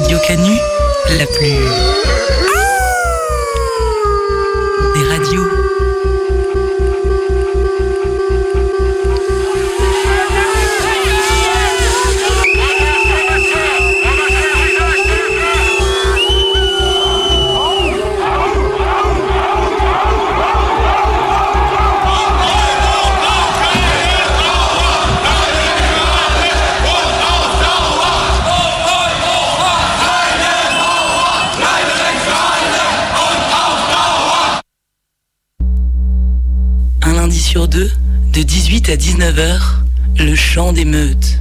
Radio Canu, la plus à 19h, le chant des meutes.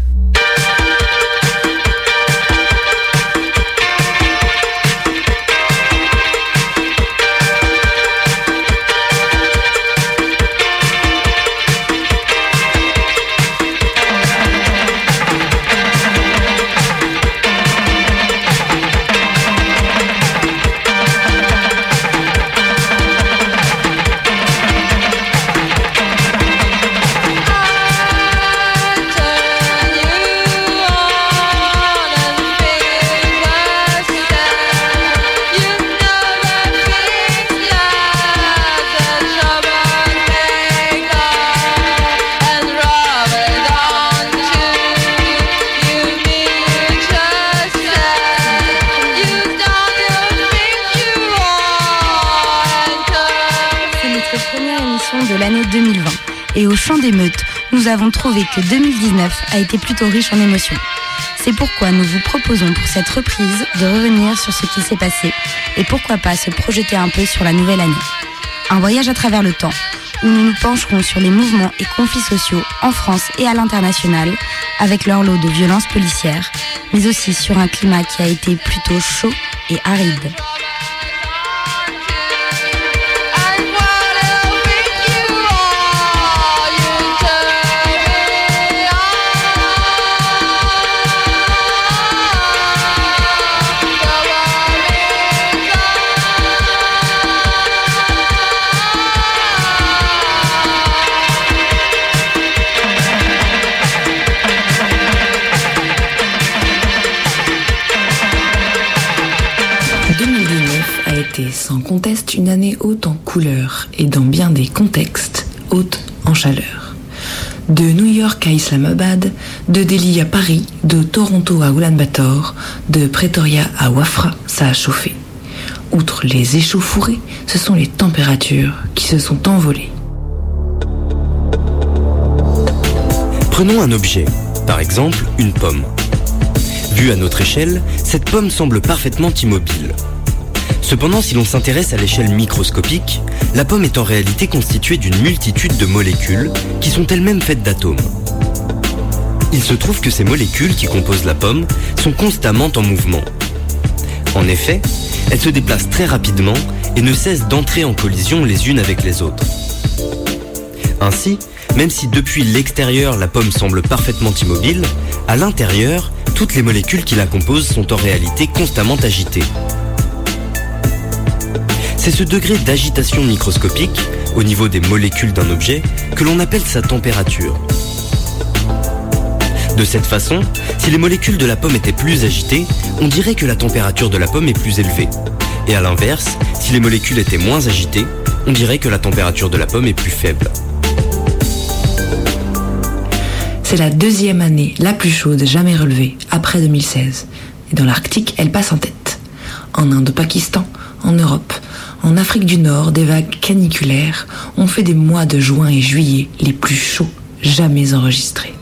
Nous avons trouvé que 2019 a été plutôt riche en émotions. C'est pourquoi nous vous proposons pour cette reprise de revenir sur ce qui s'est passé et pourquoi pas se projeter un peu sur la nouvelle année. Un voyage à travers le temps où nous nous pencherons sur les mouvements et conflits sociaux en France et à l'international avec leur lot de violences policières, mais aussi sur un climat qui a été plutôt chaud et aride. Couleurs et dans bien des contextes haute en chaleur. De New York à Islamabad, de Delhi à Paris, de Toronto à Ulaanbaatar, de Pretoria à Wafra, ça a chauffé. Outre les échauffourées, ce sont les températures qui se sont envolées. Prenons un objet, par exemple une pomme. Vue à notre échelle, cette pomme semble parfaitement immobile. Cependant, si l'on s'intéresse à l'échelle microscopique, la pomme est en réalité constituée d'une multitude de molécules qui sont elles-mêmes faites d'atomes. Il se trouve que ces molécules qui composent la pomme sont constamment en mouvement. En effet, elles se déplacent très rapidement et ne cessent d'entrer en collision les unes avec les autres. Ainsi, même si depuis l'extérieur la pomme semble parfaitement immobile, à l'intérieur, toutes les molécules qui la composent sont en réalité constamment agitées. C'est ce degré d'agitation microscopique, au niveau des molécules d'un objet, que l'on appelle sa température. De cette façon, si les molécules de la pomme étaient plus agitées, on dirait que la température de la pomme est plus élevée. Et à l'inverse, si les molécules étaient moins agitées, on dirait que la température de la pomme est plus faible. C'est la deuxième année la plus chaude jamais relevée, après 2016. Et dans l'Arctique, elle passe en tête. En Inde-Pakistan, en Europe, en Afrique du Nord, des vagues caniculaires ont fait des mois de juin et juillet les plus chauds jamais enregistrés.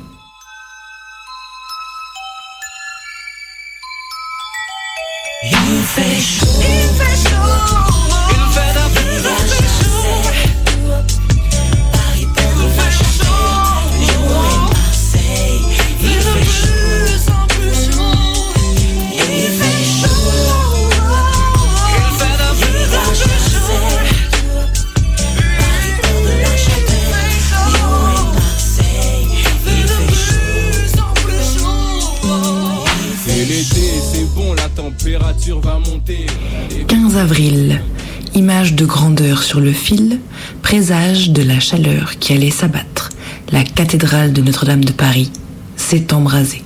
Sur le fil, présage de la chaleur qui allait s'abattre. La cathédrale de Notre-Dame de Paris s'est embrasée,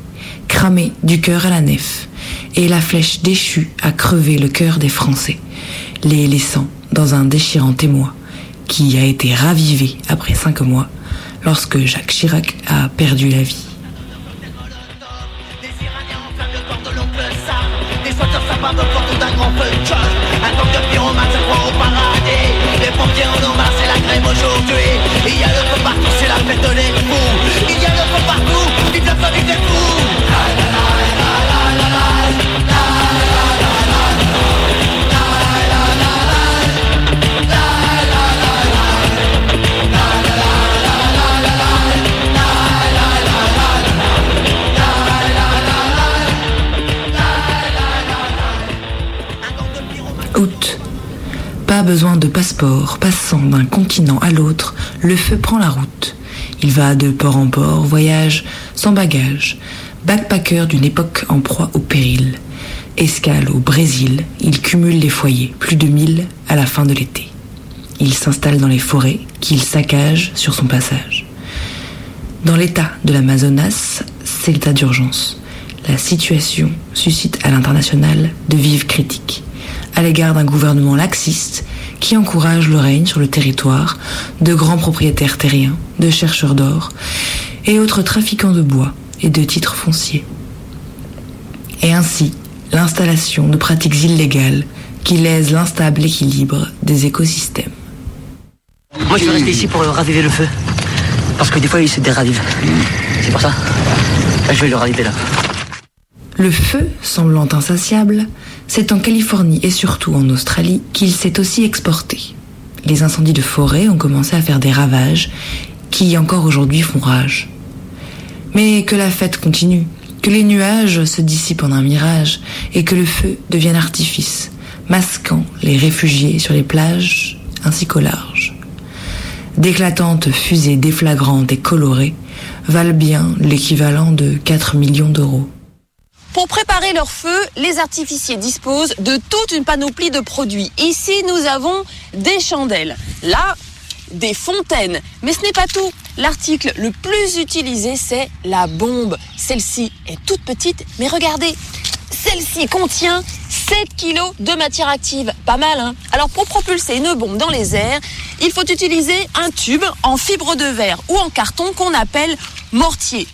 cramée du cœur à la nef, et la flèche déchue a crevé le cœur des Français, les laissant dans un déchirant émoi qui a été ravivé après cinq mois lorsque Jacques Chirac a perdu la vie. Il y a le partout, c'est la fête Pas besoin de passeport, passant d'un continent à l'autre, le feu prend la route. Il va de port en port, voyage sans bagage, backpacker d'une époque en proie au péril. Escale au Brésil, il cumule les foyers, plus de mille à la fin de l'été. Il s'installe dans les forêts qu'il saccage sur son passage. Dans l'état de l'Amazonas, c'est l'état d'urgence. La situation suscite à l'international de vives critiques à l'égard d'un gouvernement laxiste qui encourage le règne sur le territoire de grands propriétaires terriens, de chercheurs d'or et autres trafiquants de bois et de titres fonciers. Et ainsi, l'installation de pratiques illégales qui lèsent l'instable équilibre des écosystèmes. Moi, je vais rester ici pour raviver le feu. Parce que des fois, il se déravive. C'est pour ça. Je vais le raviver là. Le feu, semblant insatiable, c'est en Californie et surtout en Australie qu'il s'est aussi exporté. Les incendies de forêt ont commencé à faire des ravages qui encore aujourd'hui font rage. Mais que la fête continue, que les nuages se dissipent en un mirage et que le feu devienne artifice, masquant les réfugiés sur les plages ainsi qu'au large. D'éclatantes fusées déflagrantes et colorées valent bien l'équivalent de 4 millions d'euros. Pour préparer leur feu, les artificiers disposent de toute une panoplie de produits. Ici, nous avons des chandelles. Là, des fontaines. Mais ce n'est pas tout. L'article le plus utilisé, c'est la bombe. Celle-ci est toute petite, mais regardez, celle-ci contient 7 kilos de matière active. Pas mal, hein Alors pour propulser une bombe dans les airs, il faut utiliser un tube en fibre de verre ou en carton qu'on appelle mortier.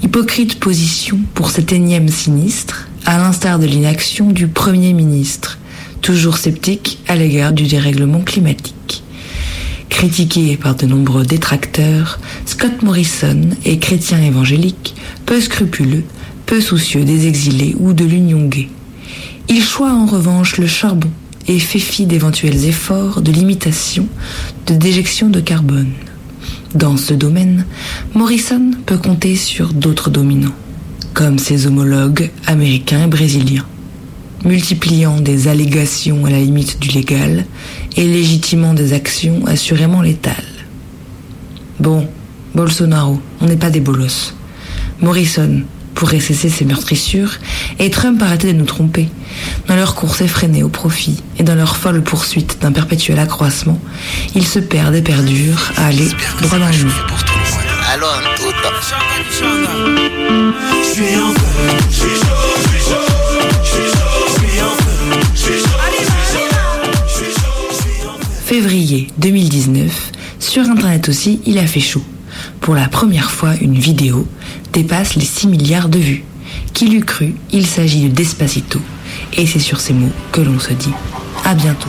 Hypocrite position pour cet énième sinistre, à l'instar de l'inaction du Premier ministre, toujours sceptique à l'égard du dérèglement climatique. Critiqué par de nombreux détracteurs, Scott Morrison est chrétien évangélique, peu scrupuleux, peu soucieux des exilés ou de l'union gay. Il choisit en revanche le charbon et fait fi d'éventuels efforts de limitation de déjection de carbone. Dans ce domaine, Morrison peut compter sur d'autres dominants, comme ses homologues américains et brésiliens, multipliant des allégations à la limite du légal et légitimant des actions assurément létales. Bon, Bolsonaro, on n'est pas des bolosses. Morrison pourrait cesser ses meurtrissures et Trump arrêter de nous tromper. Dans leur course effrénée au profit et dans leur folle poursuite d'un perpétuel accroissement, ils se perdent et perdurent à aller droit dans le mur. Février 2019, sur internet aussi, il a fait chaud. Pour la première fois, une vidéo dépasse les 6 milliards de vues. Qui l'eût cru, il s'agit de Despacito. Et c'est sur ces mots que l'on se dit à bientôt.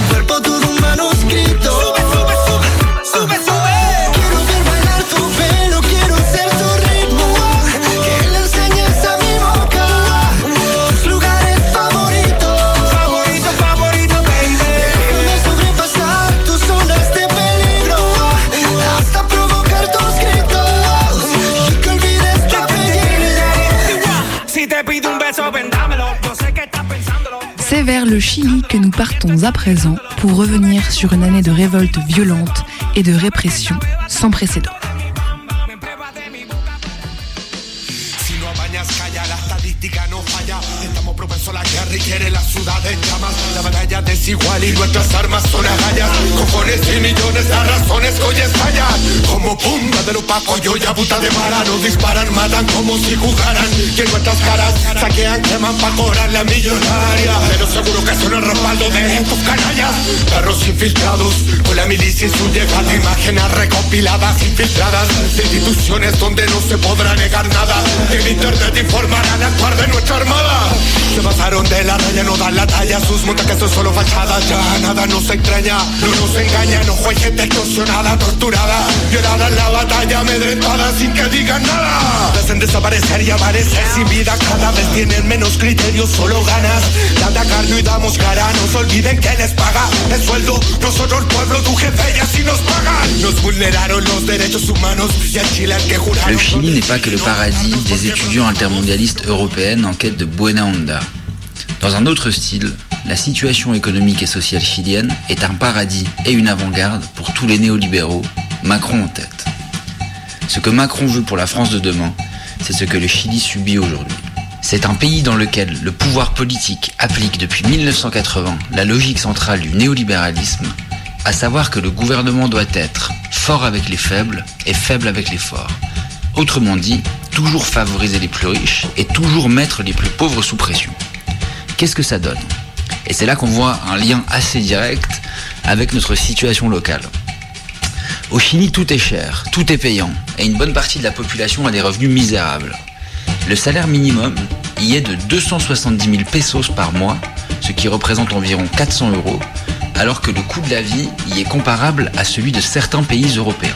le Chili que nous partons à présent pour revenir sur une année de révolte violente et de répression sans précédent. Es desigual y nuestras armas son agallas. Cojones y millones de razones que hoy estallan. Como pumba de opaco y ya puta de mala. Nos disparan, matan como si jugaran. En nuestras caras saquean, queman para cobrar la millonaria. Pero seguro que son el respaldo de estos canallas. Perros infiltrados con la milicia y su llegada. Imágenes recopiladas, infiltradas. De instituciones donde no se podrá negar nada. En internet informarán actuar de nuestra armada. Se pasaron de la raya, no dan la talla. Sus montas que son solo fachadas. Ya nada nos extraña, no nos engaña. No hay gente extorsionada, torturada. Violada en la batalla, amedrentada sin que digan nada. Hacen desaparecer y aparecer sin vida. Cada vez tienen menos criterios, solo ganas. De atacar y damos cara. No se olviden que les paga el sueldo. Nosotros, pueblo, tu jefe, y así nos pagan. Nos vulneraron los derechos humanos y al Chile al que juraron. Le Chili n'est pas que le paradis des étudiants intermondialistes européennes en quête de buena onda. Dans un autre style, la situation économique et sociale chilienne est un paradis et une avant-garde pour tous les néolibéraux, Macron en tête. Ce que Macron veut pour la France de demain, c'est ce que le Chili subit aujourd'hui. C'est un pays dans lequel le pouvoir politique applique depuis 1980 la logique centrale du néolibéralisme, à savoir que le gouvernement doit être fort avec les faibles et faible avec les forts. Autrement dit, toujours favoriser les plus riches et toujours mettre les plus pauvres sous pression. Qu'est-ce que ça donne? Et c'est là qu'on voit un lien assez direct avec notre situation locale. Au Chili, tout est cher, tout est payant, et une bonne partie de la population a des revenus misérables. Le salaire minimum y est de 270 000 pesos par mois, ce qui représente environ 400 euros, alors que le coût de la vie y est comparable à celui de certains pays européens.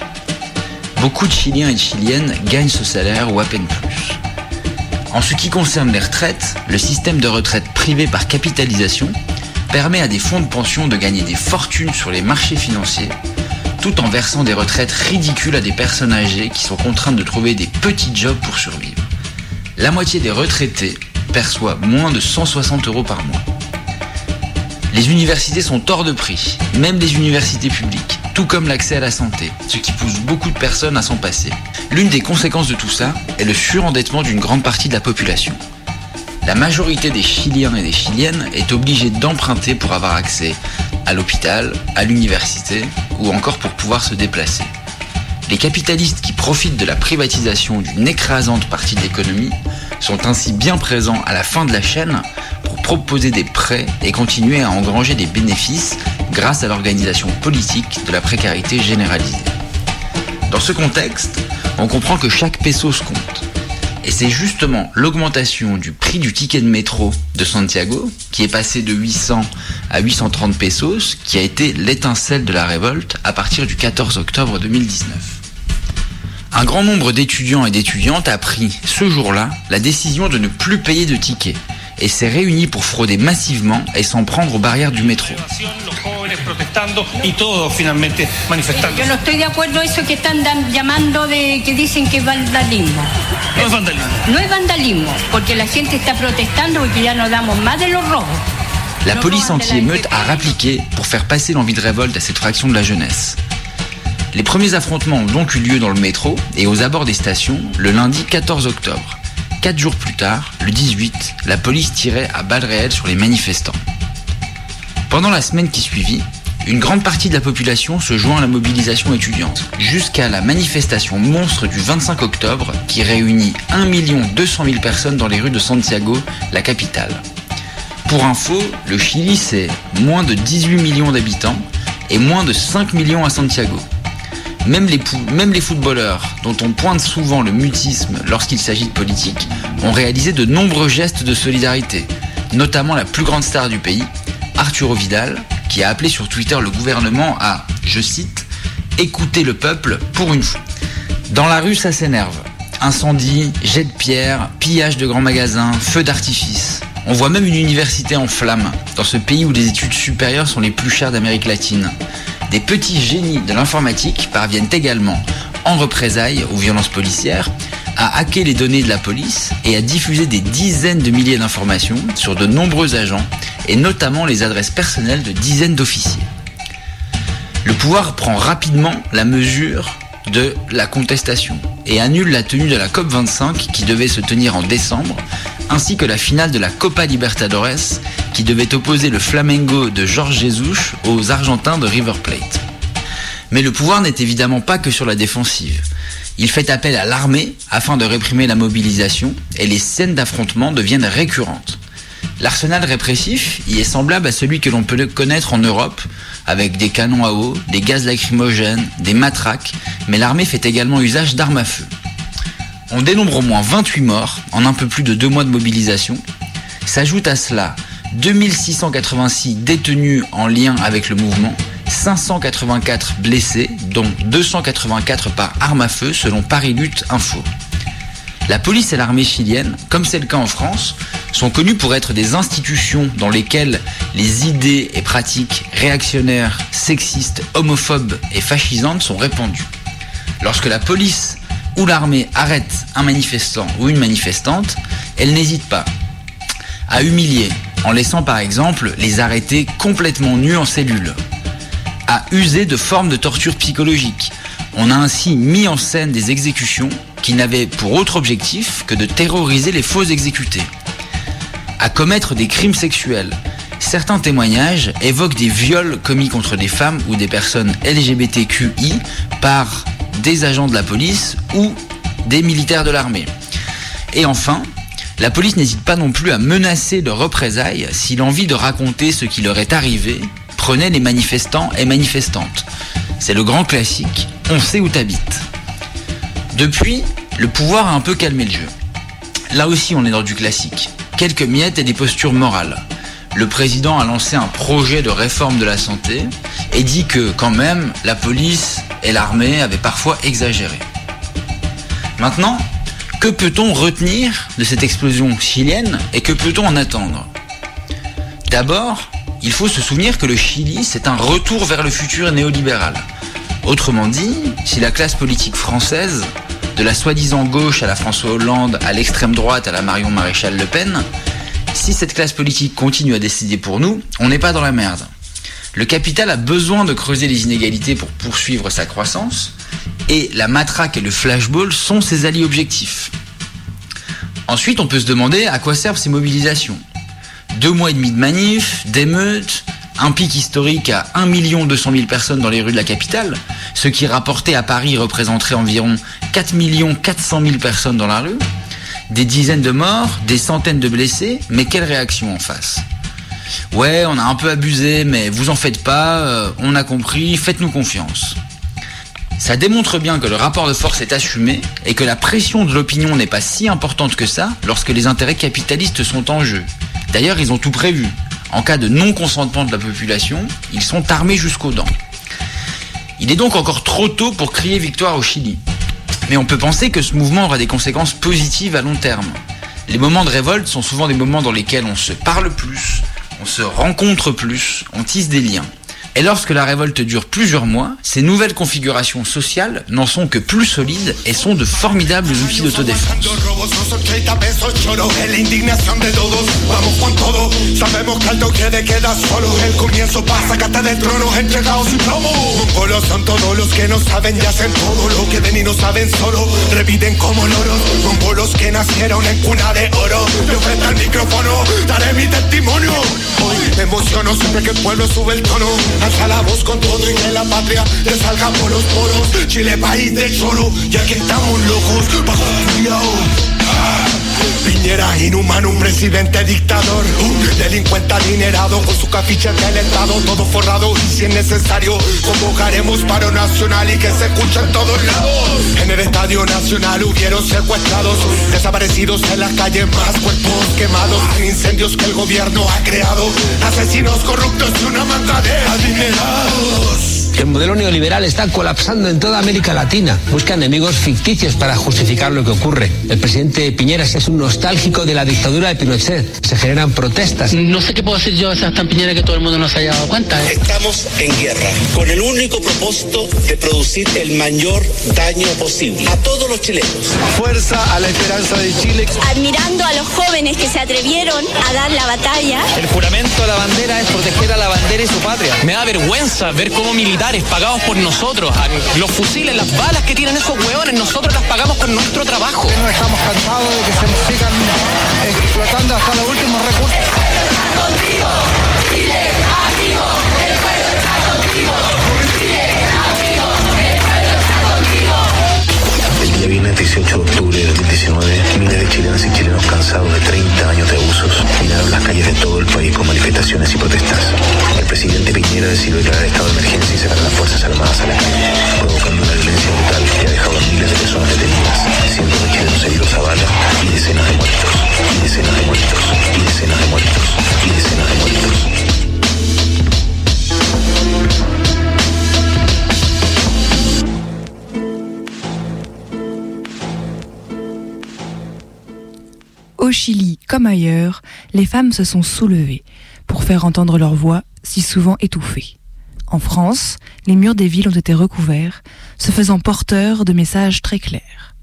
Beaucoup de Chiliens et de Chiliennes gagnent ce salaire ou à peine plus. En ce qui concerne les retraites, le système de retraite privé par capitalisation permet à des fonds de pension de gagner des fortunes sur les marchés financiers, tout en versant des retraites ridicules à des personnes âgées qui sont contraintes de trouver des petits jobs pour survivre. La moitié des retraités perçoit moins de 160 euros par mois. Les universités sont hors de prix, même les universités publiques, tout comme l'accès à la santé, ce qui pousse beaucoup de personnes à s'en passer. L'une des conséquences de tout ça est le surendettement d'une grande partie de la population. La majorité des Chiliens et des Chiliennes est obligée d'emprunter pour avoir accès à l'hôpital, à l'université ou encore pour pouvoir se déplacer. Les capitalistes qui profitent de la privatisation d'une écrasante partie de l'économie sont ainsi bien présents à la fin de la chaîne pour proposer des prêts et continuer à engranger des bénéfices grâce à l'organisation politique de la précarité généralisée. Dans ce contexte, on comprend que chaque peso se compte. Et c'est justement l'augmentation du prix du ticket de métro de Santiago, qui est passé de 800 à 830 pesos, qui a été l'étincelle de la révolte à partir du 14 octobre 2019. Un grand nombre d'étudiants et d'étudiantes a pris ce jour-là la décision de ne plus payer de tickets et s'est réuni pour frauder massivement et s'en prendre aux barrières du métro. La gente está protestando porque ya no damos más de los robos. La No police anti-émeute a rappliqué pour faire passer l'envie de révolte à cette fraction de la jeunesse. Les premiers affrontements ont donc eu lieu dans le métro et aux abords des stations le lundi 14 octobre. Quatre jours plus tard, le 18, la police tirait à balles réelles sur les manifestants. Pendant la semaine qui suivit, une grande partie de la population se joint à la mobilisation étudiante, jusqu'à la manifestation monstre du 25 octobre qui réunit 1 200 000 personnes dans les rues de Santiago, la capitale. Pour info, le Chili c'est moins de 18 millions d'habitants et moins de 5 millions à Santiago. Même les, footballeurs, dont on pointe souvent le mutisme lorsqu'il s'agit de politique, ont réalisé de nombreux gestes de solidarité, notamment la plus grande star du pays, Arturo Vidal, qui a appelé sur Twitter le gouvernement à, je cite, écouter le peuple pour une fois. Dans la rue, ça s'énerve. Incendie, jet de pierre, pillage de grands magasins, feux d'artifice. On voit même une université en flammes, dans ce pays où les études supérieures sont les plus chères d'Amérique latine. Des petits génies de l'informatique parviennent également, en représailles aux violences policières, à hacker les données de la police et à diffuser des dizaines de milliers d'informations sur de nombreux agents et notamment les adresses personnelles de dizaines d'officiers. Le pouvoir prend rapidement la mesure de la contestation et annule la tenue de la COP25 qui devait se tenir en décembre, ainsi que la finale de la Copa Libertadores qui devait opposer le Flamengo de Jorge Jesus aux Argentins de River Plate. Mais le pouvoir n'est évidemment pas que sur la défensive. Il fait appel à l'armée afin de réprimer la mobilisation et les scènes d'affrontement deviennent récurrentes. L'arsenal répressif y est semblable à celui que l'on peut connaître en Europe, avec des canons à eau, des gaz lacrymogènes, des matraques, mais l'armée fait également usage d'armes à feu. On dénombre au moins 28 morts en un peu plus de deux mois de mobilisation. S'ajoute à cela 2686 détenus en lien avec le mouvement, 584 blessés, dont 284 par arme à feu selon Paris Lutte Info. La police et l'armée chilienne, comme c'est le cas en France, sont connus pour être des institutions dans lesquelles les idées et pratiques réactionnaires, sexistes, homophobes et fascisantes sont répandues. Lorsque la police ou l'armée arrête un manifestant ou une manifestante, elle n'hésite pas à humilier, en laissant par exemple les arrêtés complètement nus en cellule, à user de formes de torture psychologique. On a ainsi mis en scène des exécutions qui n'avaient pour autre objectif que de terroriser les faux exécutés, à commettre des crimes sexuels. Certains témoignages évoquent des viols commis contre des femmes ou des personnes LGBTQI par des agents de la police ou des militaires de l'armée. Et enfin, la police n'hésite pas non plus à menacer de représailles si l'envie de raconter ce qui leur est arrivé prenait les manifestants et manifestantes. C'est le grand classique, on sait où t'habites. Depuis, le pouvoir a un peu calmé le jeu. Là aussi, on est dans du classique. Quelques miettes et des postures morales. Le président a lancé un projet de réforme de la santé et dit que, quand même, la police et l'armée avaient parfois exagéré. Maintenant, que peut-on retenir de cette explosion chilienne et que peut-on en attendre? D'abord, il faut se souvenir que le Chili, c'est un retour vers le futur néolibéral. Autrement dit, si la classe politique française, de la soi-disant gauche à la François Hollande, à l'extrême droite à la Marion Maréchal Le Pen, si cette classe politique continue à décider pour nous, on n'est pas dans la merde. Le capital a besoin de creuser les inégalités pour poursuivre sa croissance, et la matraque et le flashball sont ses alliés objectifs. Ensuite, on peut se demander à quoi servent ces mobilisations. Deux mois et demi de manifs, d'émeutes, un pic historique à 1 200 000 personnes dans les rues de la capitale, ce qui rapporté à Paris représenterait environ 4 400 000 personnes dans la rue, des dizaines de morts, des centaines de blessés, mais quelle réaction en face? Ouais, on a un peu abusé, mais vous en faites pas, euh, on a compris, faites-nous confiance. Ça démontre bien que le rapport de force est assumé et que la pression de l'opinion n'est pas si importante que ça lorsque les intérêts capitalistes sont en jeu. D'ailleurs, ils ont tout prévu. En cas de non-consentement de la population, ils sont armés jusqu'aux dents. Il est donc encore trop tôt pour crier victoire au Chili. Mais on peut penser que ce mouvement aura des conséquences positives à long terme. Les moments de révolte sont souvent des moments dans lesquels on se parle plus, on se rencontre plus, on tisse des liens. Et lorsque la révolte dure plusieurs mois, ces nouvelles configurations sociales n'en sont que plus solides et sont de formidables outils d'autodéfense. Me emociono siempre que el pueblo sube el tono. Alza la voz con todo y que la patria te salga por los poros. Chile país del choro ya que estamos locos. Bajo cuidado Piñera inhumano, un presidente dictador. Un delincuente adinerado con su cafiche del estado Todo forrado y si es necesario Convocaremos paro nacional y que se escuche en todos lados. En el estadio nacional hubieron secuestrados Desaparecidos en las calles, más cuerpos quemados Hay incendios que el gobierno ha creado Asesinos corruptos y una manga de adinerados El modelo neoliberal está colapsando en toda América Latina. Busca enemigos ficticios para justificar lo que ocurre. El presidente Piñeras es un nostálgico de la dictadura de Pinochet. Se generan protestas. No sé qué puedo decir yo a Sebastián Piñera que todo el mundo no se haya dado cuenta. Estamos en guerra, con el único propósito de producir el mayor daño posible a todos los chilenos. Fuerza a la esperanza de Chile. Admirando a los jóvenes que se atrevieron a dar la batalla. El juramento a la bandera es proteger a la bandera y su patria. Me da vergüenza ver cómo militares pagados por nosotros, los fusiles, las balas que tienen esos hueones, nosotros las pagamos con nuestro trabajo. No estamos cansados de que se nos sigan explotando hasta los últimos recursos. El día viernes 18 de octubre chilenas y chilenos cansados de 30 años de abusos llenaron las calles de todo el país con manifestaciones y protestas. El presidente Piñera decidió declarar estado de emergencia y sacar las Fuerzas Armadas a la calle, provocando una violencia brutal que ha dejado a miles de personas detenidas, comme ailleurs, les femmes se sont soulevées pour faire entendre leur voix, si souvent étouffée. En France, les murs des villes ont été recouverts, se faisant porteurs de messages très clairs.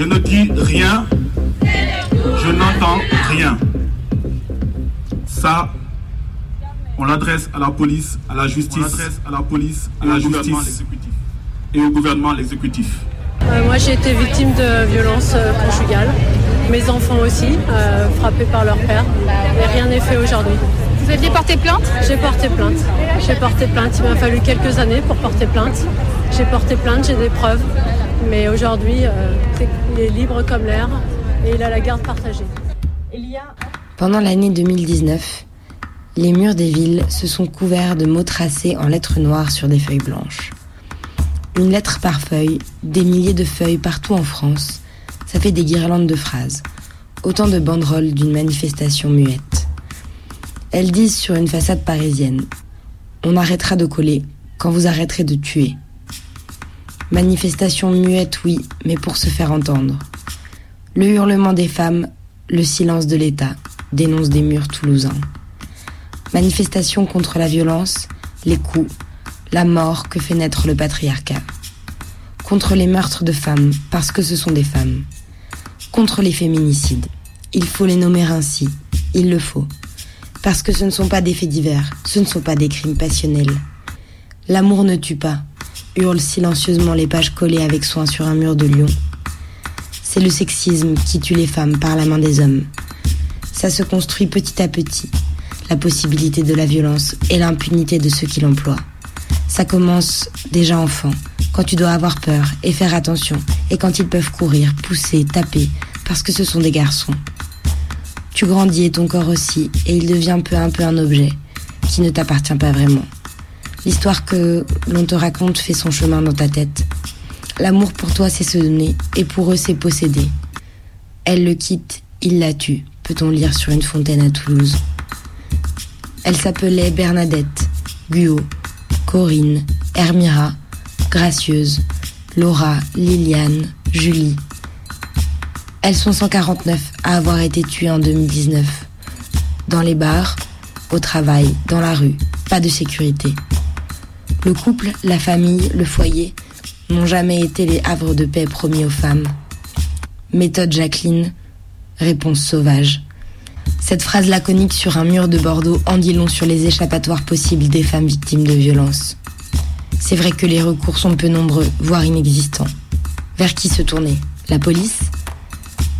Je ne dis rien. Je n'entends rien. Ça, on l'adresse à la police, à la justice, à la police, à la justice et au gouvernement l'exécutif. Euh, moi, j'ai été victime de violences euh, conjugales. Mes enfants aussi, euh, frappés par leur père. Et rien n'est fait aujourd'hui. Vous aviez porté plainte? J'ai porté plainte. J'ai porté plainte. Il m'a fallu quelques années pour porter plainte. J'ai porté plainte, j'ai des preuves. Mais aujourd'hui, euh, c'est- il est libre comme l'air et il a la garde partagée. Il y a Pendant l'année 2019, les murs des villes se sont couverts de mots tracés en lettres noires sur des feuilles blanches. Une lettre par feuille, des milliers de feuilles partout en France, ça fait des guirlandes de phrases, autant de banderoles d'une manifestation muette. Elles disent sur une façade parisienne On arrêtera de coller quand vous arrêterez de tuer. Manifestation muette, oui, mais pour se faire entendre. Le hurlement des femmes, le silence de l'État, dénonce des murs toulousains. Manifestation contre la violence, les coups, la mort que fait naître le patriarcat. Contre les meurtres de femmes, parce que ce sont des femmes. Contre les féminicides. Il faut les nommer ainsi. Il le faut. Parce que ce ne sont pas des faits divers, ce ne sont pas des crimes passionnels. L'amour ne tue pas, hurlent silencieusement les pages collées avec soin sur un mur de Lyon. C'est le sexisme qui tue les femmes par la main des hommes. Ça se construit petit à petit, la possibilité de la violence et l'impunité de ceux qui l'emploient. Ça commence déjà enfant, quand tu dois avoir peur et faire attention, et quand ils peuvent courir, pousser, taper, parce que ce sont des garçons. Tu grandis et ton corps aussi, et il devient peu à peu un objet qui ne t'appartient pas vraiment. L'histoire que l'on te raconte fait son chemin dans ta tête. L'amour pour toi, c'est se donner, et pour eux, c'est posséder. Elle le quitte, il la tue, peut-on lire sur une fontaine à Toulouse? Elle s'appelait Bernadette, Guo, Corinne, Hermira, Gracieuse, Laura, Liliane, Julie. Elles sont 149 à avoir été tuées en 2019. Dans les bars, au travail, dans la rue, pas de sécurité. Le couple, la famille, le foyer n'ont jamais été les havres de paix promis aux femmes. Méthode Jacqueline, réponse sauvage. Cette phrase laconique sur un mur de Bordeaux en dit long sur les échappatoires possibles des femmes victimes de violences. C'est vrai que les recours sont peu nombreux, voire inexistants. Vers qui se tourner? La police?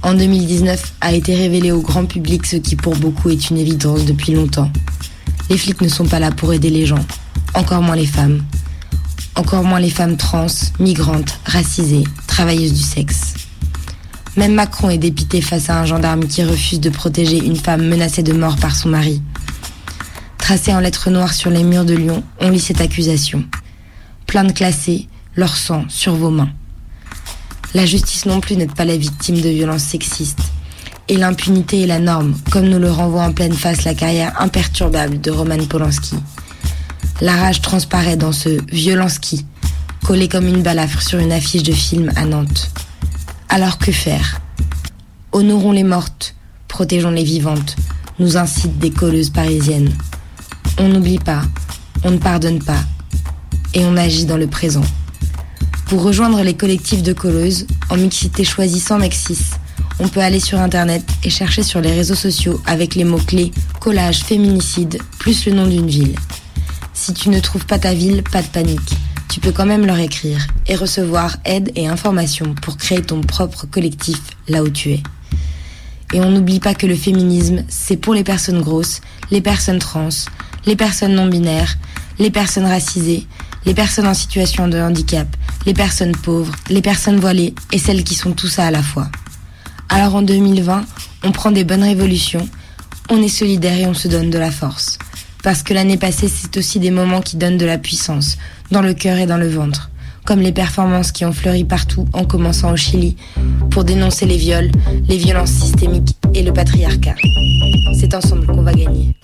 En 2019 a été révélé au grand public ce qui pour beaucoup est une évidence depuis longtemps. Les flics ne sont pas là pour aider les gens, encore moins les femmes. Encore moins les femmes trans, migrantes, racisées, travailleuses du sexe. Même Macron est dépité face à un gendarme qui refuse de protéger une femme menacée de mort par son mari. Tracé en lettres noires sur les murs de Lyon, on lit cette accusation. Plainte classée, leur sang sur vos mains. La justice non plus n'aide pas la victime de violences sexistes. Et l'impunité est la norme, comme nous le renvoie en pleine face la carrière imperturbable de Roman Polanski. La rage transparaît dans ce Violensky, collé comme une balafre sur une affiche de film à Nantes. Alors que faire? Honorons les mortes, protégeons les vivantes, nous incitent des colleuses parisiennes. On n'oublie pas, on ne pardonne pas, et on agit dans le présent. Pour rejoindre les collectifs de colleuses, en mixité choisissant Mexis, on peut aller sur internet et chercher sur les réseaux sociaux avec les mots-clés collage féminicide plus le nom d'une ville. Si tu ne trouves pas ta ville, pas de panique. Tu peux quand même leur écrire et recevoir aide et informations pour créer ton propre collectif là où tu es. Et on n'oublie pas que le féminisme, c'est pour les personnes grosses, les personnes trans, les personnes non binaires, les personnes racisées, les personnes en situation de handicap, les personnes pauvres, les personnes voilées et celles qui sont tout ça à la fois. Alors en 2020, on prend des bonnes révolutions, on est solidaire et on se donne de la force. Parce que l'année passée, c'est aussi des moments qui donnent de la puissance, dans le cœur et dans le ventre. Comme les performances qui ont fleuri partout, en commençant au Chili, pour dénoncer les viols, les violences systémiques et le patriarcat. C'est ensemble qu'on va gagner.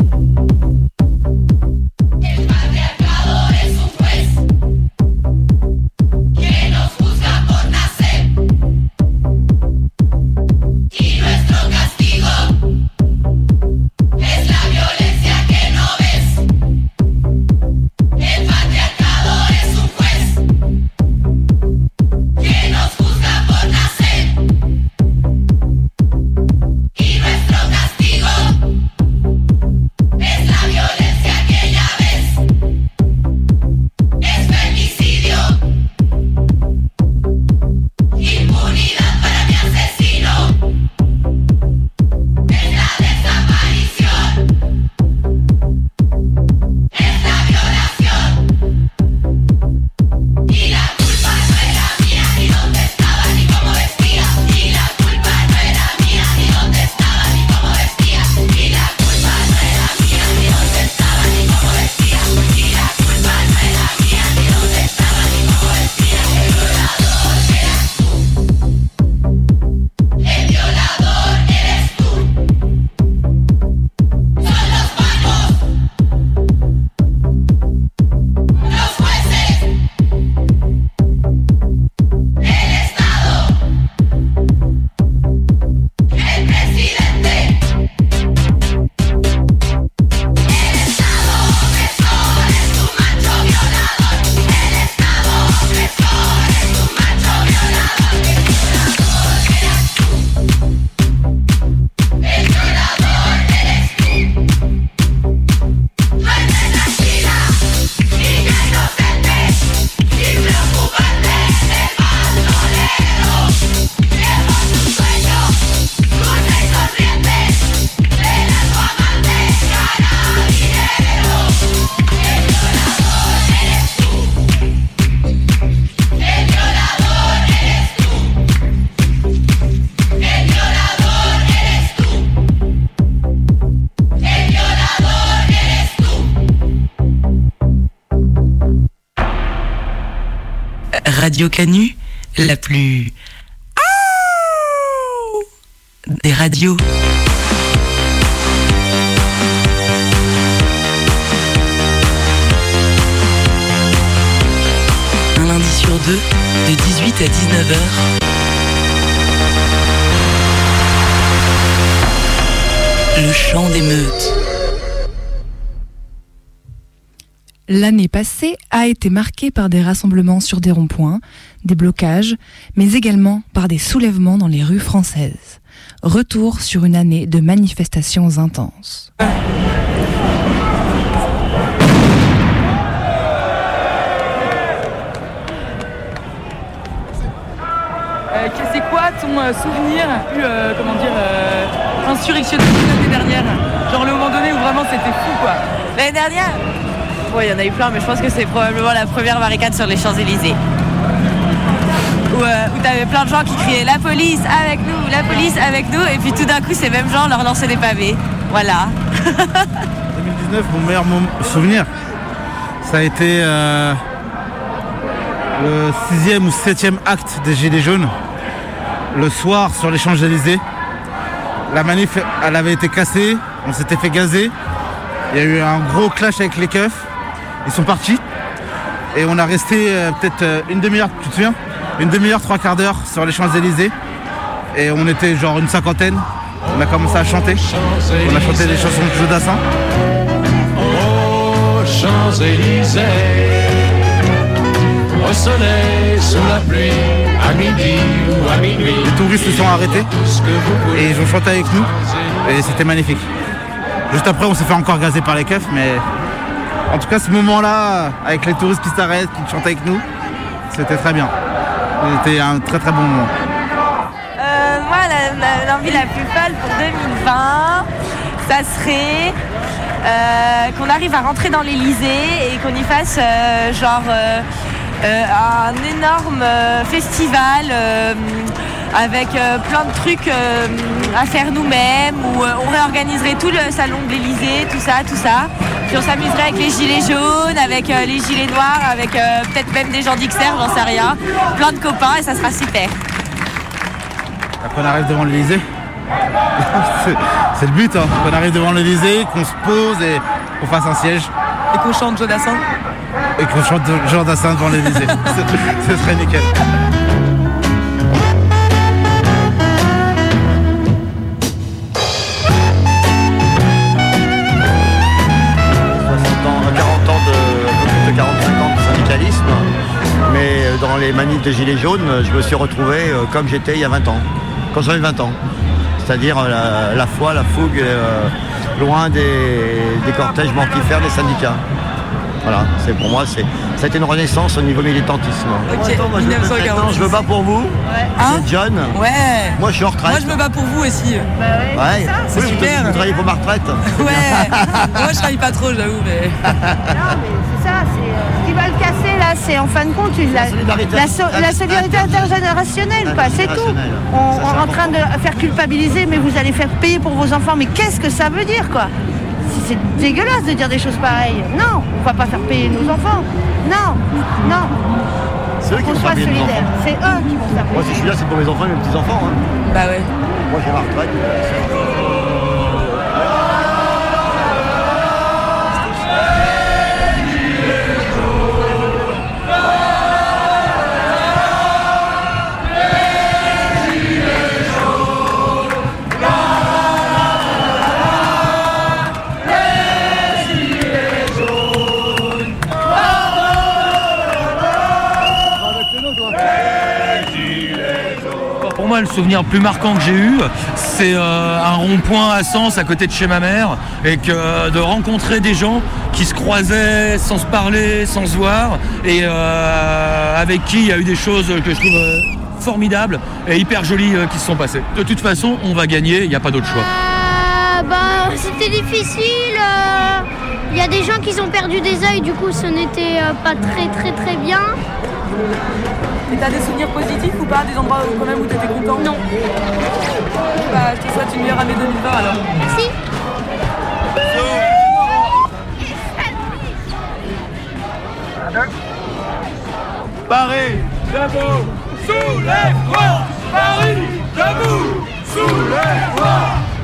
Radio Canu, L'année passée a été marquée par des rassemblements sur des ronds-points, des blocages, mais également par des soulèvements dans les rues françaises. Retour sur une année de manifestations intenses. Euh, c'est quoi ton euh, souvenir plus, euh, comment dire, euh, insurrectionnel de l'année dernière? Genre le moment donné où vraiment c'était fou quoi. L'année dernière? Il y en a eu plein, mais je pense que c'est probablement la première barricade sur les Champs-Élysées. Où, euh, où t'avais plein de gens qui criaient la police avec nous, la police avec nous, et puis tout d'un coup, ces mêmes gens leur lançaient des pavés. Voilà. 2019, mon meilleur souvenir, ça a été euh, le sixième ou septième acte des Gilets jaunes, le soir sur les Champs-Élysées. La manif, elle avait été cassée, on s'était fait gazer. Il y a eu un gros clash avec les keufs. Ils sont partis. Et on a resté euh, peut-être euh, une demi-heure, tu te souviens? Une demi-heure, trois quarts d'heure sur les Champs-Élysées. Et on était genre une cinquantaine. On a commencé à chanter. On a chanté des chansons de Jodassin. Aux Champs-Élysées, au soleil, sous la pluie, à midi ou à minuit. Les touristes se sont arrêtés et ils ont chanté avec nous et c'était magnifique. Juste après on s'est fait encore gazer par les keufs mais en tout cas ce moment-là avec les touristes qui s'arrêtent, qui chantent avec nous, c'était très bien. C'était un très très bon moment. Euh, moi, la- la- l'envie la, plus folle pour 2020, ça serait euh, qu'on arrive à rentrer dans l'Elysée et qu'on y fasse euh, genre un énorme festival avec plein de trucs à faire nous-mêmes où on réorganiserait tout le salon de l'Elysée, tout ça, tout ça. Puis on s'amuserait avec les gilets jaunes, avec euh, les gilets noirs, avec euh, peut-être même des gens d'Ixer, j'en sais rien. Plein de copains et ça sera super. Après on arrive devant l'Elysée. c'est c'est le but, hein, qu'on arrive devant l'Elysée, qu'on se pose et qu'on fasse un siège. Et qu'on chante Jodassin Et qu'on chante Jean Dassin devant l'Elysée. Ce serait nickel. Mais euh, dans les manifs des Gilets jaunes, je me suis retrouvé euh, comme j'étais il y a 20 ans, quand j'avais 20 ans. C'est-à-dire euh, la, la foi, la fougue, euh, loin des, des cortèges mortifères des syndicats. Voilà, c'est pour moi, c'est, ça a été une renaissance au niveau militantisme. Attends, moi, je, me- 1948. maintenant, je me bats pour vous. Hein Vous êtes jeune. Ouais. Moi, je suis en retraite. Moi, je me bats pour vous aussi. Ouais. C'est Oui, vous- super. Vous, travaillez pour ma retraite. Ouais. Moi, je travaille pas trop, j'avoue, mais. C'est ça, c'est ce qui va le casser là, c'est en fin de compte une- la, solidarité la so- la solidarité intergénérationnelle, quoi, c'est tout. On, on est en train de faire culpabiliser, mais vous allez faire payer pour vos enfants, mais qu'est-ce que ça veut dire, quoi? C'est- dégueulasse de dire des choses pareilles. Non, on va pas faire payer nos enfants. Non, non. C'est eux qui vont faire payer nos solidaires. enfants. C'est eux qui vont faire Moi, si je suis là, c'est pour mes enfants et mes petits-enfants. hein. Bah ouais. Moi, j'ai ma retraite. Pour moi, le souvenir plus marquant que j'ai eu, c'est euh, un rond-point à Sens, à côté de chez ma mère, et que de rencontrer des gens qui se croisaient sans se parler, sans se voir, et euh, avec qui il y a eu des choses que je trouve euh, formidables et hyper jolies euh, qui se sont passées. De toute façon, on va gagner, il n'y a pas d'autre choix. Ah, bah, c'était difficile. euh, Il y a des gens qui ont perdu des yeux, du coup, ce n'était euh, pas très, très, très bien. Et t'as des souvenirs positifs ou pas Des endroits où, quand même où t'étais content Non. Bah, je te souhaite une meilleure année 2020 alors. Merci. Pareil debout, soulève-toi, Paris, debout, soulève-toi,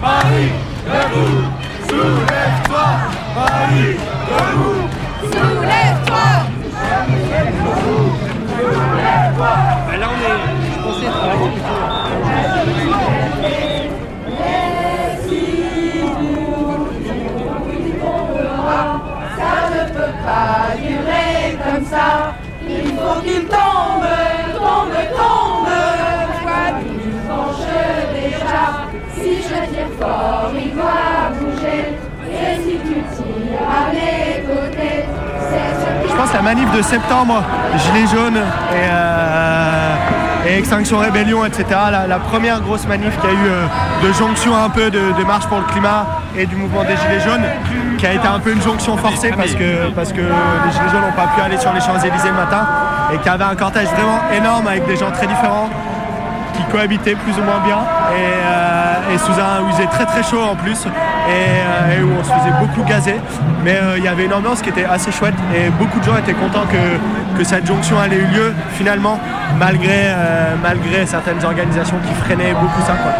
Paris, debout, soulève-toi, Paris, debout, soulève-toi. Là on est, je pensais être vraiment Ça ne peut pas durer comme ça. La manif de septembre, Gilets jaunes et, euh, Extinction Rébellion, etc. La, première grosse manif qui a eu euh, de jonction un peu de, marche pour le climat et du mouvement des Gilets jaunes, qui a été un peu une jonction forcée parce que, parce que les Gilets jaunes n'ont pas pu aller sur les Champs-Élysées le matin et qui avait un cortège vraiment énorme avec des gens très différents qui cohabitaient plus ou moins bien et, euh, sous un où très très chaud en plus et, euh, et où on se faisait beaucoup gazer mais euh, il y avait une ambiance qui était assez chouette et beaucoup de gens étaient contents que, que cette jonction allait eu lieu finalement malgré, euh, malgré certaines organisations qui freinaient beaucoup ça quoi.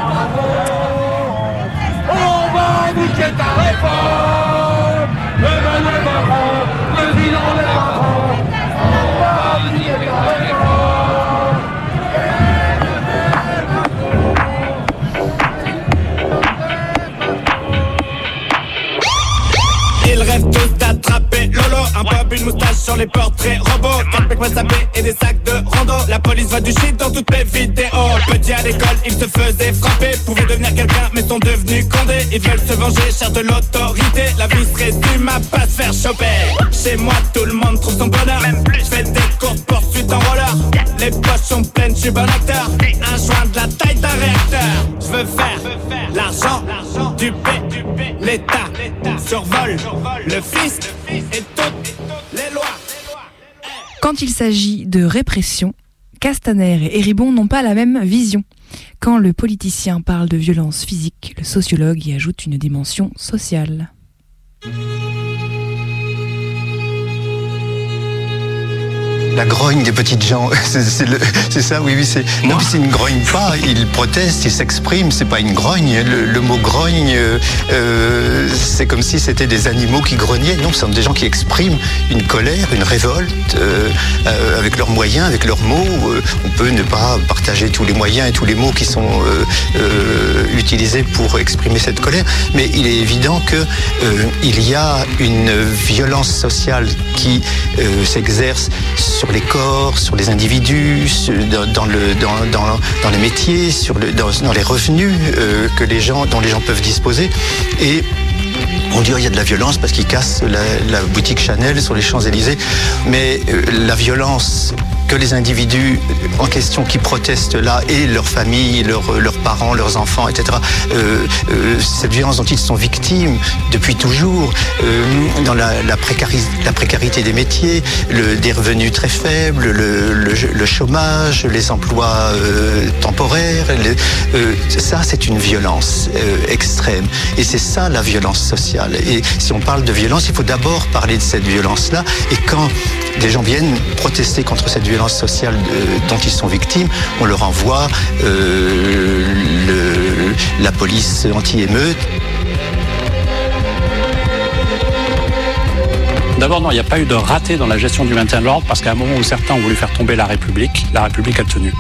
Sur les portraits robots. 4 mecs WhatsApp et des sacs de rando. La police voit du shit dans toutes mes vidéos. Petit à l'école, ils se faisaient frapper. Pouvaient devenir quelqu'un mais sont devenus condés. Ils veulent se venger, cher de l'autorité. La vie se résume à pas se faire choper. Chez moi tout le monde trouve son bonheur. Je fais des courtes poursuites en roller. Les poches sont pleines, je suis bon acteur. Un joint de la taille d'un réacteur. Je veux faire l'argent du P L'État survole le fisc et lois Quand il s'agit de répression, Castaner et Héribon n'ont pas la même vision. Quand le politicien parle de violence physique, le sociologue y ajoute une dimension sociale. La grogne des petites gens, c'est ça, oui, oui, c'est. Non, c'est une grogne pas. Ils protestent, ils s'expriment. C'est pas une grogne. Le, le mot grogne, euh, euh, c'est comme si c'était des animaux qui grognaient. Non, ce sont des gens qui expriment une colère, une révolte, euh, euh, avec leurs moyens, avec leurs mots. On peut ne pas partager tous les moyens et tous les mots qui sont utilisés pour exprimer cette colère, mais il est évident que euh, il y a une violence sociale qui s'exerce sur les corps, sur les individus, sur- dans, dans le, dans, dans, dans les métiers, sur le, dans, les revenus euh, que les gens, dont les gens peuvent disposer. Et on dit qu'il y a de la violence parce qu'ils cassent la, la boutique Chanel sur les Champs-Élysées. Mais euh, la violence que les individus en question qui protestent là et leurs familles, leurs, leurs parents, leurs enfants, etc., euh, euh, cette violence dont ils sont victimes depuis toujours, euh, dans la, la, précari- la précarité des métiers, des revenus très faibles, le, le- chômage, les emplois euh, temporaires, euh, ça c'est une violence euh, extrême. Et c'est ça la violence sociale. Et si on parle de violence, il faut d'abord parler de cette violence-là. Et quand des gens viennent protester contre cette violence sociale euh, dont ils sont victimes, on leur envoie euh, le- la police anti-émeute. D'abord, non, il n'y a pas eu de raté dans la gestion du maintien de l'ordre parce qu'à un moment où certains ont voulu faire tomber la République, la République a tenu.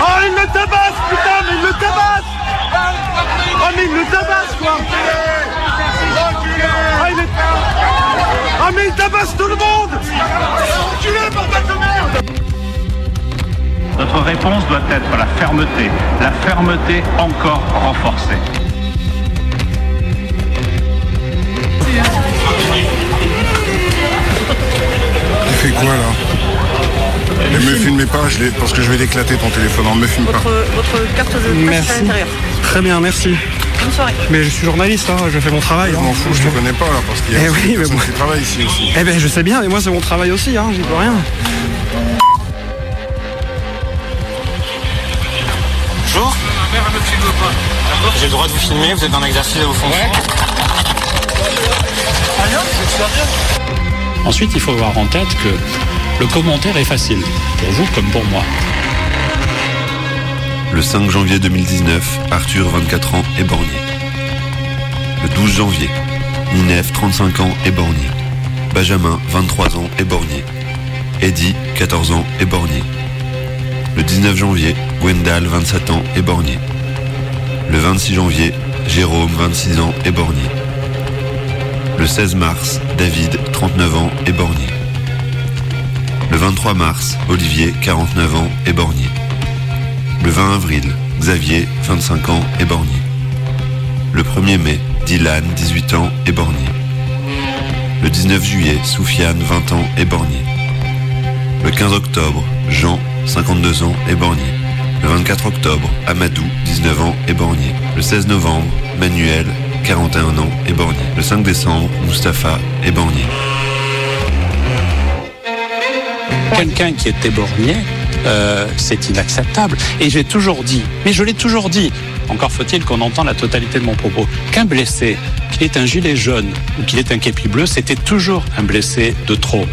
Oh, il le tabasse, putain, mais il le tabasse Oh, mais il le tabasse, quoi Ah, mais il tabasse tout le monde Enculé, bordel de merde Notre réponse doit être la fermeté, la fermeté encore renforcée. Tu fais quoi là? Ne me filmez pas, je parce que je vais l'éclater ton téléphone. Non, me filme pas. votre carte de Merci. à l'intérieur. Très bien, merci. Soirée. Mais je suis journaliste, hein, je fais mon travail. Je m'en fous, je te connais pas là, parce qu'il y a Eh oui, mais moi- qui ici aussi. Eh ben je sais bien, mais moi c'est mon travail aussi, hein, j'y peux rien. Bonjour. J'ai le droit de vous filmer, vous êtes dans l'exercice à bien. Ensuite, il faut avoir en tête que le commentaire est facile, pour vous comme pour moi. Le 5 janvier 2019, Arthur, 24 ans, est borgné. Le 12 janvier, Ninef, 35 ans, est borgné. Benjamin, 23 ans, est borgné. Eddie, 14 ans, est borgné. Le 19 janvier, Wendell, 27 ans, est borgné. Le 26 janvier, Jérôme, 26 ans, est borgné. Le 16 mars, David, 39 ans, est borgné. Le 23 mars, Olivier, 49 ans, est borgné. Le 20 avril, Xavier, 25 ans, est borgné. Le 1er mai, Dylan, 18 ans, est borgné. Le 19 juillet, Soufiane, 20 ans, est borgné. Le 15 octobre, Jean, 52 ans, est borgné. Le 24 octobre, Amadou, 19 ans, est borgné. Le 16 novembre, Manuel, 41 ans, est borgné. Le 5 décembre, Mustapha, est borgné. Quelqu'un qui est éborgné, euh, c'est inacceptable. Et j'ai toujours dit, mais je l'ai toujours dit, encore faut-il qu'on entende la totalité de mon propos, qu'un blessé, qu'il est un gilet jaune ou qu'il est un képi bleu, c'était toujours un blessé de trop.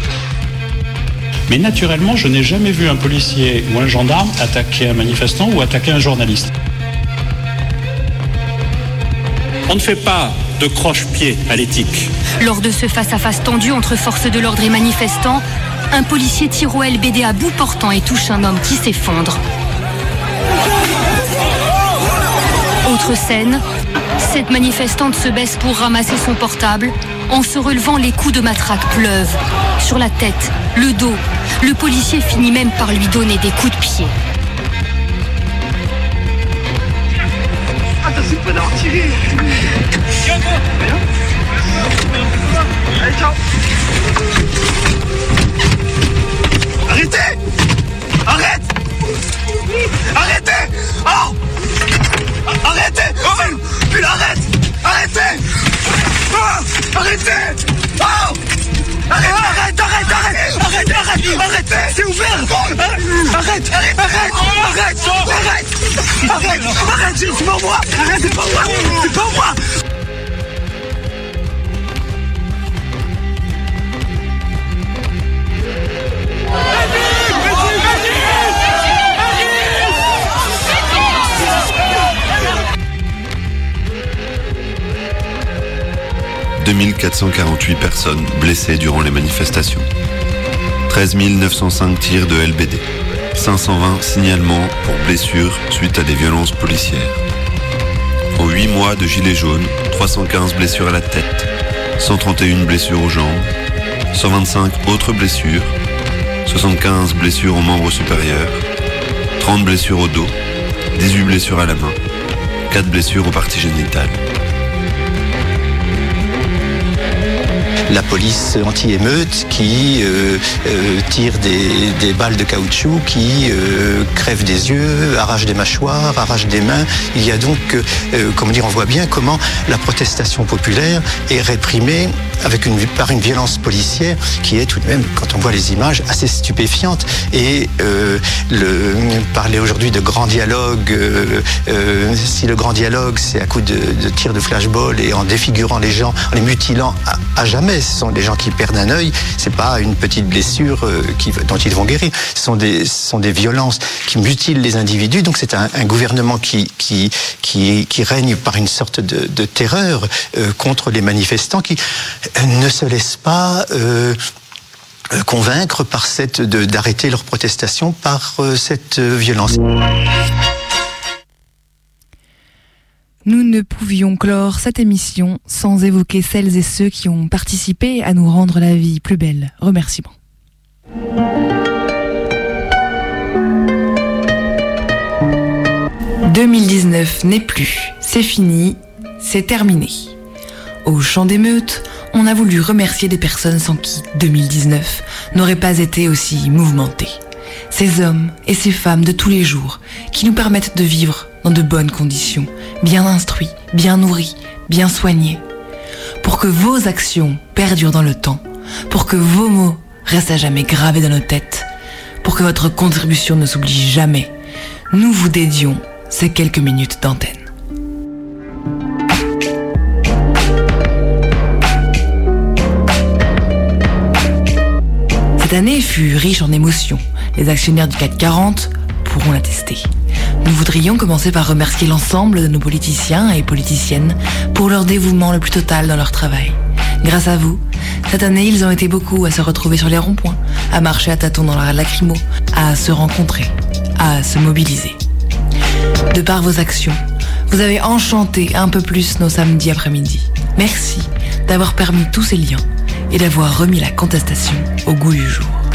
Mais naturellement, je n'ai jamais vu un policier ou un gendarme attaquer un manifestant ou attaquer un journaliste. On ne fait pas de croche-pied à l'éthique. Lors de ce face-à-face tendu entre forces de l'ordre et manifestants, un policier tire au LBD à bout portant et touche un homme qui s'effondre. Autre scène, cette manifestante se baisse pour ramasser son portable. En se relevant, les coups de matraque pleuvent. Sur la tête, le dos. Le policier finit même par lui donner des coups de pied. Arrêtez Arrête Arrêtez Oh Arrêtez Oh Pull, arrête Arrêtez. Ah Arrêtez. Oh Arrête, arrête, arrête, arrête, arrête, arrête, arrête, c'est ouvert. Arrête, arrête, arrête, arrête, arrête, arrête, arrête, c'est pas moi. Arrête, c'est pas moi, c'est pas moi « 2448 personnes blessées durant les manifestations. 13 905 tirs de LBD. 520 signalements pour blessures suite à des violences policières. En 8 mois de gilets jaunes, 315 blessures à la tête, 131 blessures aux jambes, 125 autres blessures, 75 blessures aux membres supérieurs, 30 blessures au dos, 18 blessures à la main, 4 blessures aux parties génitales. La police anti-émeute qui euh, euh, tire des, balles de caoutchouc, qui euh, crève des yeux, arrache des mâchoires, arrache des mains. Il y a donc, comment dire, on voit bien comment la protestation populaire est réprimée avec une, par une violence policière qui est tout de même, quand on voit les images, assez stupéfiante. Et le, parler aujourd'hui de grand dialogue, si le grand dialogue c'est à coup de, de tir de flashball et en défigurant les gens, en les mutilant à, à jamais, ce sont des gens qui perdent un œil, c'est pas une petite blessure euh, qui, dont ils vont guérir, ce sont des, ce sont des violences qui mutilent les individus, donc c'est un, un, gouvernement qui, qui, qui, qui, règne par une sorte de, de terreur euh, contre les manifestants qui ne se laissent pas... Euh, convaincre par cette d'arrêter leur protestation par euh, cette violence. Nous ne pouvions clore cette émission sans évoquer celles et ceux qui ont participé à nous rendre la vie plus belle. Remerciements. « 2019 n'est plus, c'est fini, c'est terminé. Au champ d'émeute, on a voulu remercier des personnes sans qui 2019 n'aurait pas été aussi mouvementé. Ces hommes et ces femmes de tous les jours qui nous permettent de vivre dans de bonnes conditions, bien instruits, bien nourris, bien soignés. Pour que vos actions perdurent dans le temps, pour que vos mots restent à jamais gravés dans nos têtes, pour que votre contribution ne s'oublie jamais, nous vous dédions ces quelques minutes d'antenne. Cette année fut riche en émotions. Les actionnaires du CAC 40 pourront l'attester. Nous voudrions commencer par remercier l'ensemble de nos politiciens et politiciennes pour leur dévouement le plus total dans leur travail. Grâce à vous, cette année, ils ont été beaucoup à se retrouver sur les ronds-points, à marcher à tâtons dans la lacrymo, à se rencontrer, à se mobiliser. De par vos actions, vous avez enchanté un peu plus nos samedis après-midi. Merci d'avoir permis tous ces liens et d'avoir remis la contestation au goût du jour.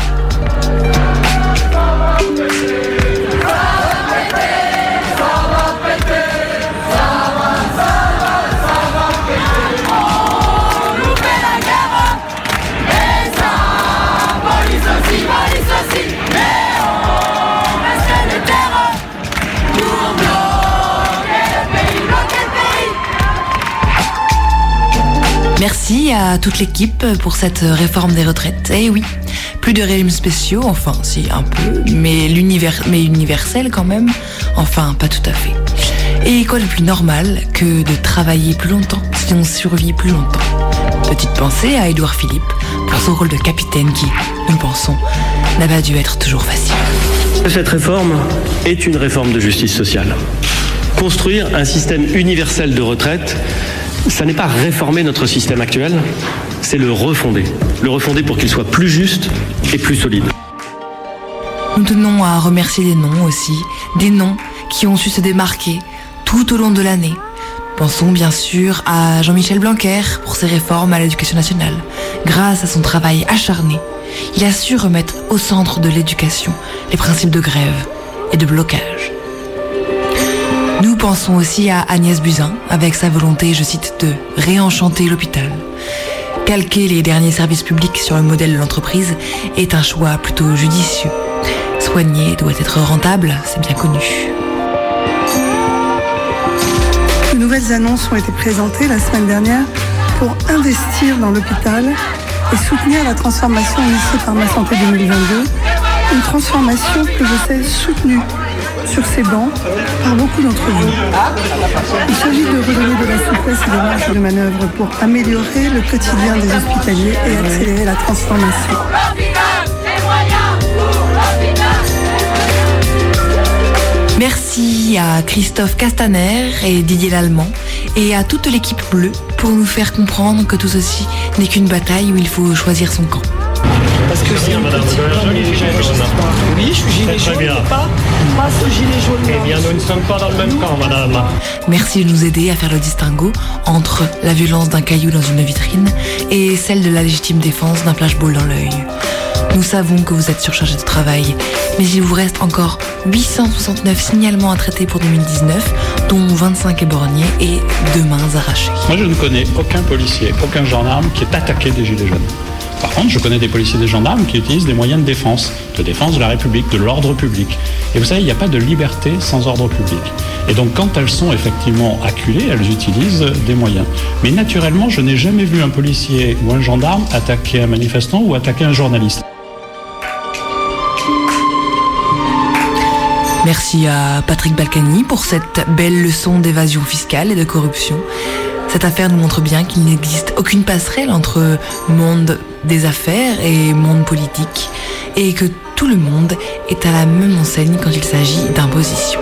À toute l'équipe pour cette réforme des retraites. Eh oui, plus de régimes spéciaux, enfin si un peu, mais, l'univers, mais universel quand même, enfin pas tout à fait. Et quoi de plus normal que de travailler plus longtemps si on survit plus longtemps Petite pensée à Édouard Philippe pour son rôle de capitaine qui, nous pensons, n'a pas dû être toujours facile. Cette réforme est une réforme de justice sociale. Construire un système universel de retraite, ça n'est pas réformer notre système actuel, c'est le refonder. Le refonder pour qu'il soit plus juste et plus solide. Nous tenons à remercier des noms aussi, des noms qui ont su se démarquer tout au long de l'année. Pensons bien sûr à Jean-Michel Blanquer pour ses réformes à l'éducation nationale. Grâce à son travail acharné, il a su remettre au centre de l'éducation les principes de grève et de blocage. Pensons aussi à Agnès Buzyn avec sa volonté, je cite, de réenchanter l'hôpital. Calquer les derniers services publics sur le modèle de l'entreprise est un choix plutôt judicieux. Soigner doit être rentable, c'est bien connu. De nouvelles annonces ont été présentées la semaine dernière pour investir dans l'hôpital et soutenir la transformation initiée par Ma Santé 2022. Une transformation que je sais soutenue sur ces bancs par beaucoup d'entre vous. Il s'agit de redonner de la souplesse et des marges de manœuvre pour améliorer le quotidien des hospitaliers et accélérer la transformation. Merci à Christophe Castaner et Didier Lallemand et à toute l'équipe bleue pour nous faire comprendre que tout ceci n'est qu'une bataille où il faut choisir son camp. Parce que c'est une petite Oui, je suis gilet jaune, mais pas, pas ce gilet jaune. Eh bien, nous ne sommes pas dans le même camp, madame. Merci de nous aider à faire le distinguo entre la violence d'un caillou dans une vitrine et celle de la légitime défense d'un flashball dans l'œil. Nous savons que vous êtes surchargé de travail, mais il vous reste encore 869 signalements à traiter pour 2019, dont 25 éborgnés et deux mains arrachées. Moi, je ne connais aucun policier, aucun gendarme qui est attaqué des gilets jaunes. Par contre, je connais des policiers et des gendarmes qui utilisent des moyens de défense, de défense de la République, de l'ordre public. Et vous savez, il n'y a pas de liberté sans ordre public. Et donc, quand elles sont effectivement acculées, elles utilisent des moyens. Mais naturellement, je n'ai jamais vu un policier ou un gendarme attaquer un manifestant ou attaquer un journaliste. Merci à Patrick Balkany pour cette belle leçon d'évasion fiscale et de corruption. Cette affaire nous montre bien qu'il n'existe aucune passerelle entre monde des affaires et monde politique et que tout le monde est à la même enseigne quand il s'agit d'imposition.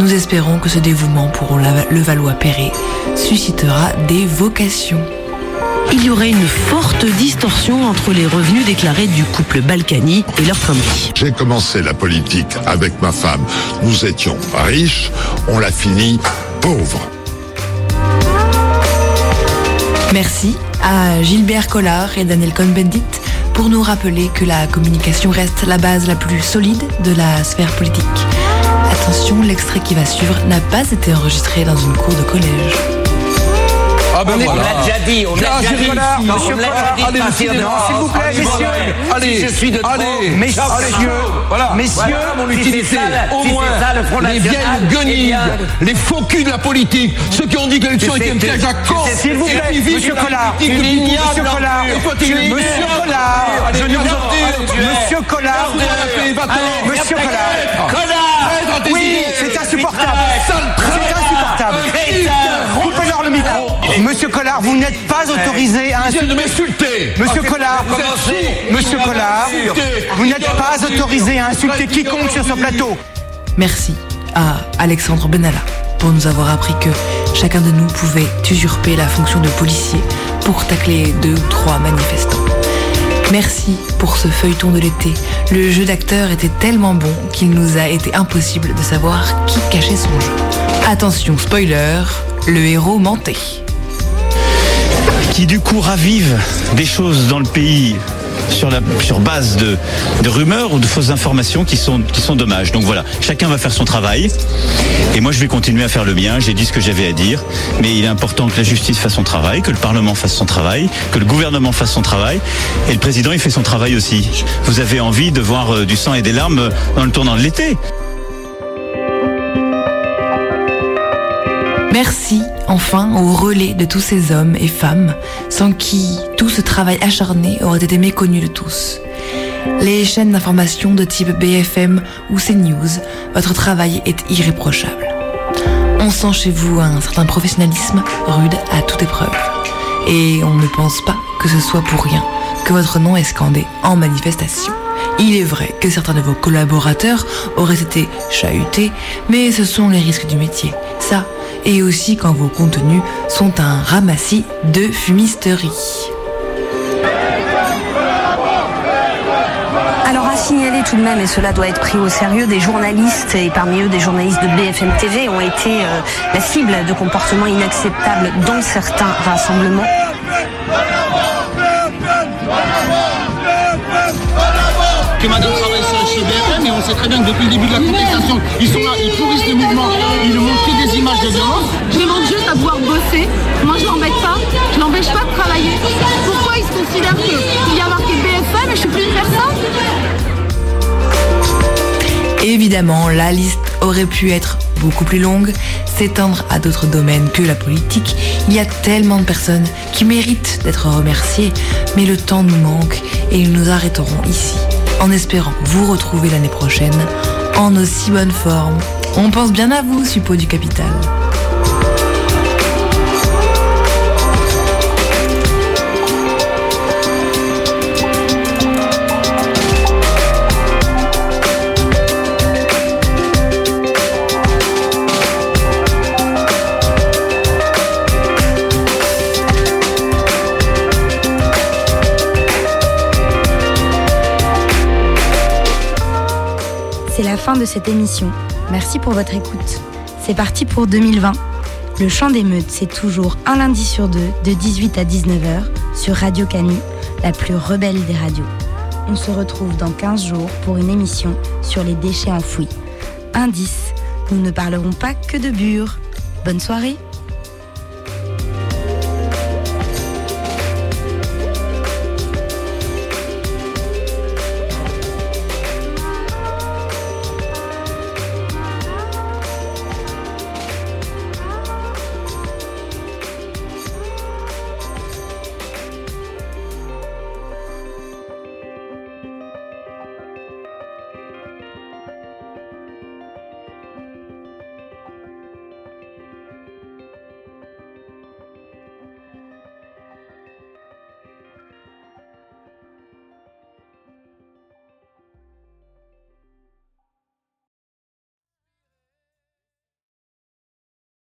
Nous espérons que ce dévouement pour le Valois-Perret suscitera des vocations. Il y aurait une forte distorsion entre les revenus déclarés du couple Balkany et leur famille. J'ai commencé la politique avec ma femme. Nous étions riches, on l'a fini pauvre. Merci à Gilbert Collard et Daniel Cohn-Bendit pour nous rappeler que la communication reste la base la plus solide de la sphère politique. Attention, l'extrait qui va suivre n'a pas été enregistré dans une cour de collège. Ah ben On voilà. l'a déjà dit, on l'a Ah, déjà dit. Collard, Non, Monsieur on l'a Collard, allez, s'il vous plaît, Ah, messieurs. si je suis de trop, allez, messieurs, messieurs, voilà. messieurs, mon utilité. Au moins, ça, le Front les vieilles eh guenilles, les faux culs de la politique, ceux qui ont dit que l'élection était un piège à con. s'il vous plaît, Monsieur la Collard, Monsieur Collard, Monsieur. Collard, je es- Monsieur Collard. Monsieur Collard. Collard Oui, c'est insupportable. C'est insupportable le micro Monsieur Collard, vous n'êtes pas autorisé à Viens de insulter. m'insulter Monsieur Ah, Collard. Monsieur Collard, vous n'êtes pas autorisé à insulter quiconque sur ce plateau. Merci à Alexandre Benalla pour nous avoir appris que chacun de nous pouvait usurper la fonction de policier pour tacler deux ou trois manifestants. Merci pour ce feuilleton de l'été. Le jeu d'acteur était tellement bon qu'il nous a été impossible de savoir qui cachait son jeu. Attention, spoiler, le héros mentait. qui du coup ravive des choses dans le pays sur, base de, de rumeurs ou de fausses informations qui sont, qui sont dommages. Donc voilà, chacun va faire son travail et moi je vais continuer à faire le mien. J'ai dit ce que j'avais à dire, mais il est important que la justice fasse son travail, que le Parlement fasse son travail, que le gouvernement fasse son travail et le président il fait son travail aussi. Vous avez envie de voir euh, du sang et des larmes dans le tournant de l'été. Merci enfin au relais de tous ces hommes et femmes sans qui tout ce travail acharné aurait été méconnu de tous. Les chaînes d'information de type BFM ou CNews, votre travail est irréprochable. On sent chez vous un certain professionnalisme rude à toute épreuve. Et on ne pense pas que ce soit pour rien que votre nom est scandé en manifestation. Il est vrai que certains de vos collaborateurs auraient été chahutés, mais ce sont les risques du métier. Ça, et aussi quand vos contenus sont un ramassis de fumisterie. Alors à signaler tout de même, et cela doit être pris au sérieux, des journalistes, et parmi eux des journalistes de BFM TV, ont été euh, la cible de comportements inacceptables dans certains rassemblements. que on sait très bien que depuis le début de la contestation, ils sont là, ils pourrissent le mouvement, ils ne montrent que des images de violence. Je demande juste à pouvoir bosser. Moi, je l'embête pas. Je l'empêche pas de travailler. Pourquoi ils se considèrent qu'il y a marqué BFM et je suis plus une personne? Évidemment, la liste aurait pu être beaucoup plus longue, s'étendre à d'autres domaines que la politique. Il y a tellement de personnes qui méritent d'être remerciées, mais le temps nous manque et nous nous arrêterons ici, en espérant vous retrouver l'année prochaine en aussi bonne forme. On pense bien à vous, suppôt du capital. Fin de cette émission. Merci pour votre écoute. C'est parti pour 2020. Le chant d'émeute, c'est toujours un lundi sur deux, de 18 à 19h, sur Radio Canu, la plus rebelle des radios. On se retrouve dans 15 jours pour une émission sur les déchets enfouis. Indice, nous ne parlerons pas que de bure. Bonne soirée